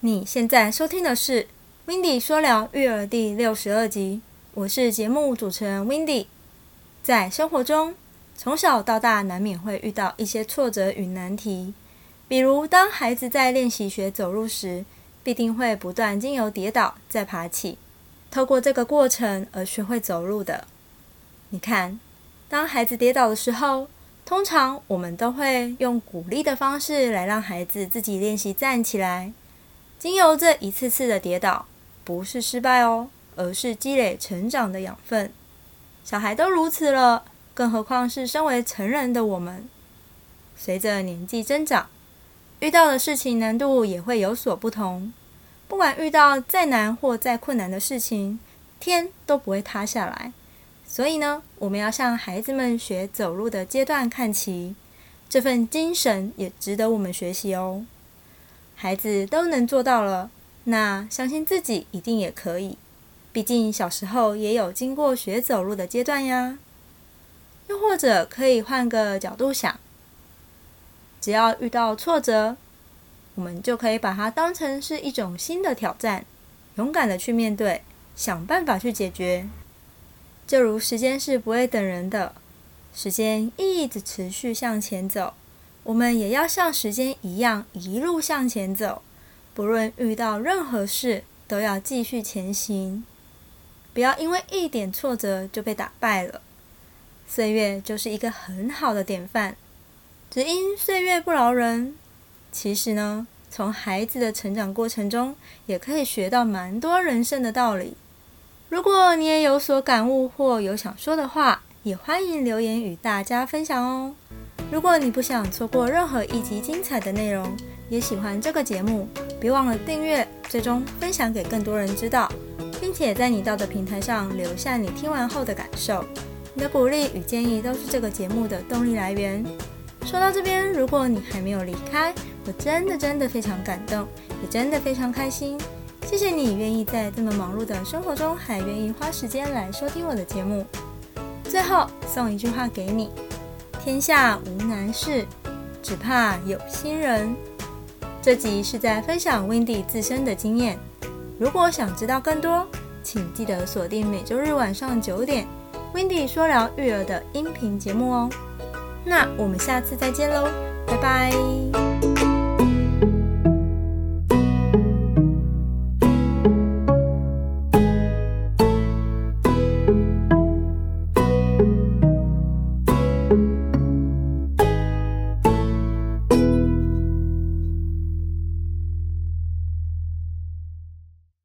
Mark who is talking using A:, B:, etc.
A: 你现在收听的是《w i n d y 说聊育儿》第六十二集，我是节目主持人 w i n d y 在生活中，从小到大难免会遇到一些挫折与难题，比如当孩子在练习学走路时，必定会不断经由跌倒再爬起，透过这个过程而学会走路的。你看，当孩子跌倒的时候，通常我们都会用鼓励的方式来让孩子自己练习站起来。经由这一次次的跌倒，不是失败哦，而是积累成长的养分。小孩都如此了，更何况是身为成人的我们。随着年纪增长，遇到的事情难度也会有所不同。不管遇到再难或再困难的事情，天都不会塌下来。所以呢，我们要向孩子们学走路的阶段看齐，这份精神也值得我们学习哦。孩子都能做到了，那相信自己一定也可以。毕竟小时候也有经过学走路的阶段呀。又或者可以换个角度想，只要遇到挫折，我们就可以把它当成是一种新的挑战，勇敢的去面对，想办法去解决。就如时间是不会等人的，时间一直持续向前走，我们也要像时间一样一路向前走。不论遇到任何事，都要继续前行，不要因为一点挫折就被打败了。岁月就是一个很好的典范，只因岁月不饶人。其实呢，从孩子的成长过程中，也可以学到蛮多人生的道理。如果你也有所感悟或有想说的话，也欢迎留言与大家分享哦。如果你不想错过任何一集精彩的内容，也喜欢这个节目，别忘了订阅、最终分享给更多人知道，并且在你到的平台上留下你听完后的感受。你的鼓励与建议都是这个节目的动力来源。说到这边，如果你还没有离开，我真的真的非常感动，也真的非常开心。谢谢你愿意在这么忙碌的生活中，还愿意花时间来收听我的节目。最后送一句话给你：天下无难事，只怕有心人。这集是在分享 Wendy 自身的经验。如果想知道更多，请记得锁定每周日晚上九点 Wendy 说聊育儿的音频节目哦。那我们下次再见喽，拜拜。